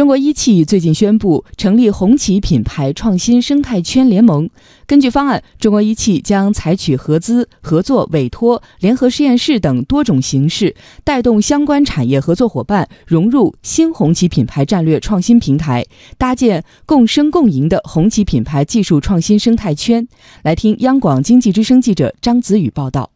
中国一汽最近宣布成立红旗品牌创新生态圈联盟。根据方案，中国一汽将采取合资、合作、委托、联合实验室等多种形式，带动相关产业合作伙伴融入新红旗品牌战略创新平台，搭建共生共赢的红旗品牌技术创新生态圈。来听央广经济之声记者张子宇报道。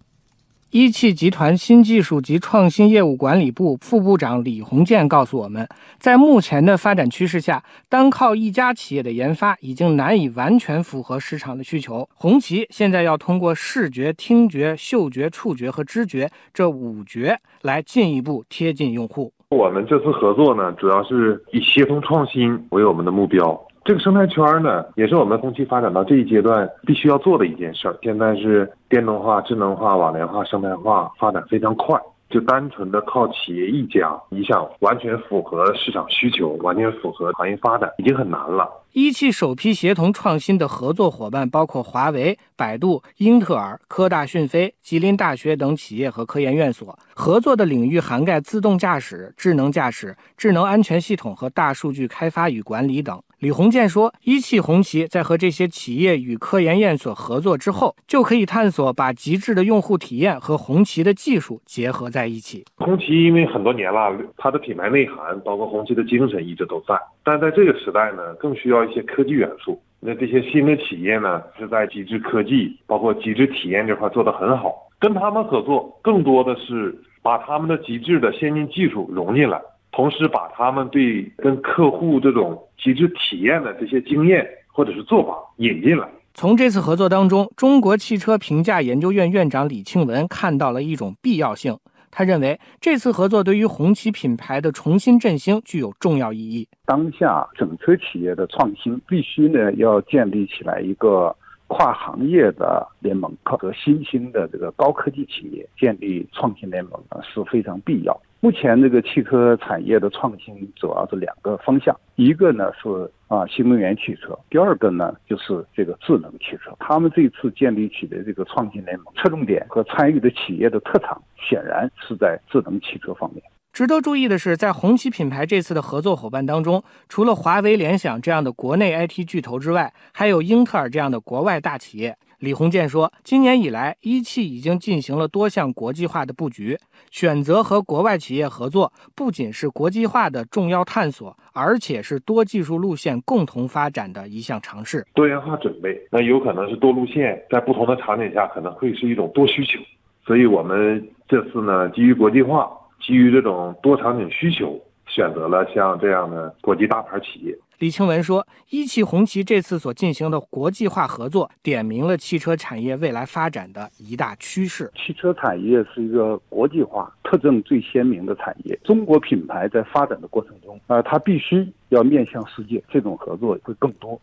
一汽集团新技术及创新业务管理部副部长李洪建告诉我们，在目前的发展趋势下，单靠一家企业的研发已经难以完全符合市场的需求。红旗现在要通过视觉、听觉、嗅觉、触觉和知觉这五觉来进一步贴近用户。我们这次合作呢，主要是以协同创新为我们的目标。这个生态圈呢，也是我们工期发展到这一阶段必须要做的一件事儿。现在是电动化、智能化、网联化、生态化发展非常快。就单纯的靠企业一家，你想完全符合市场需求，完全符合行业发展，已经很难了。一汽首批协同创新的合作伙伴包括华为、百度、英特尔、科大讯飞、吉林大学等企业和科研院所。合作的领域涵盖自动驾驶、智能驾驶、智能安全系统和大数据开发与管理等。李洪建说，一汽红旗在和这些企业与科研院所合作之后，就可以探索把极致的用户体验和红旗的技术结合在一起。红旗因为很多年了，它的品牌内涵包括红旗的精神一直都在，但在这个时代呢，更需要一些科技元素。那这些新的企业呢，是在极致科技包括极致体验这块做得很好，跟他们合作更多的是把他们的极致的先进技术融进来。同时，把他们对跟客户这种极致体验的这些经验或者是做法引进来。从这次合作当中，中国汽车评价研究院院长李庆文看到了一种必要性。他认为，这次合作对于红旗品牌的重新振兴具有重要意义。当下整车企业的创新，必须呢要建立起来一个跨行业的联盟，和新兴的这个高科技企业建立创新联盟呢是非常必要。目前这个汽车产业的创新主要是两个方向，一个呢是啊新能源汽车，第二个呢就是这个智能汽车。他们这次建立起的这个创新联盟，侧重点和参与的企业的特长，显然是在智能汽车方面。值得注意的是，在红旗品牌这次的合作伙伴当中，除了华为、联想这样的国内 IT 巨头之外，还有英特尔这样的国外大企业。李洪建说，今年以来，一汽已经进行了多项国际化的布局，选择和国外企业合作，不仅是国际化的重要探索，而且是多技术路线共同发展的一项尝试。多元化准备，那有可能是多路线，在不同的场景下可能会是一种多需求，所以我们这次呢，基于国际化。基于这种多场景需求，选择了像这样的国际大牌企业。李庆文说：“一汽红旗这次所进行的国际化合作，点明了汽车产业未来发展的一大趋势。汽车产业是一个国际化特征最鲜明的产业，中国品牌在发展的过程中，啊，它必须要面向世界，这种合作会更多。”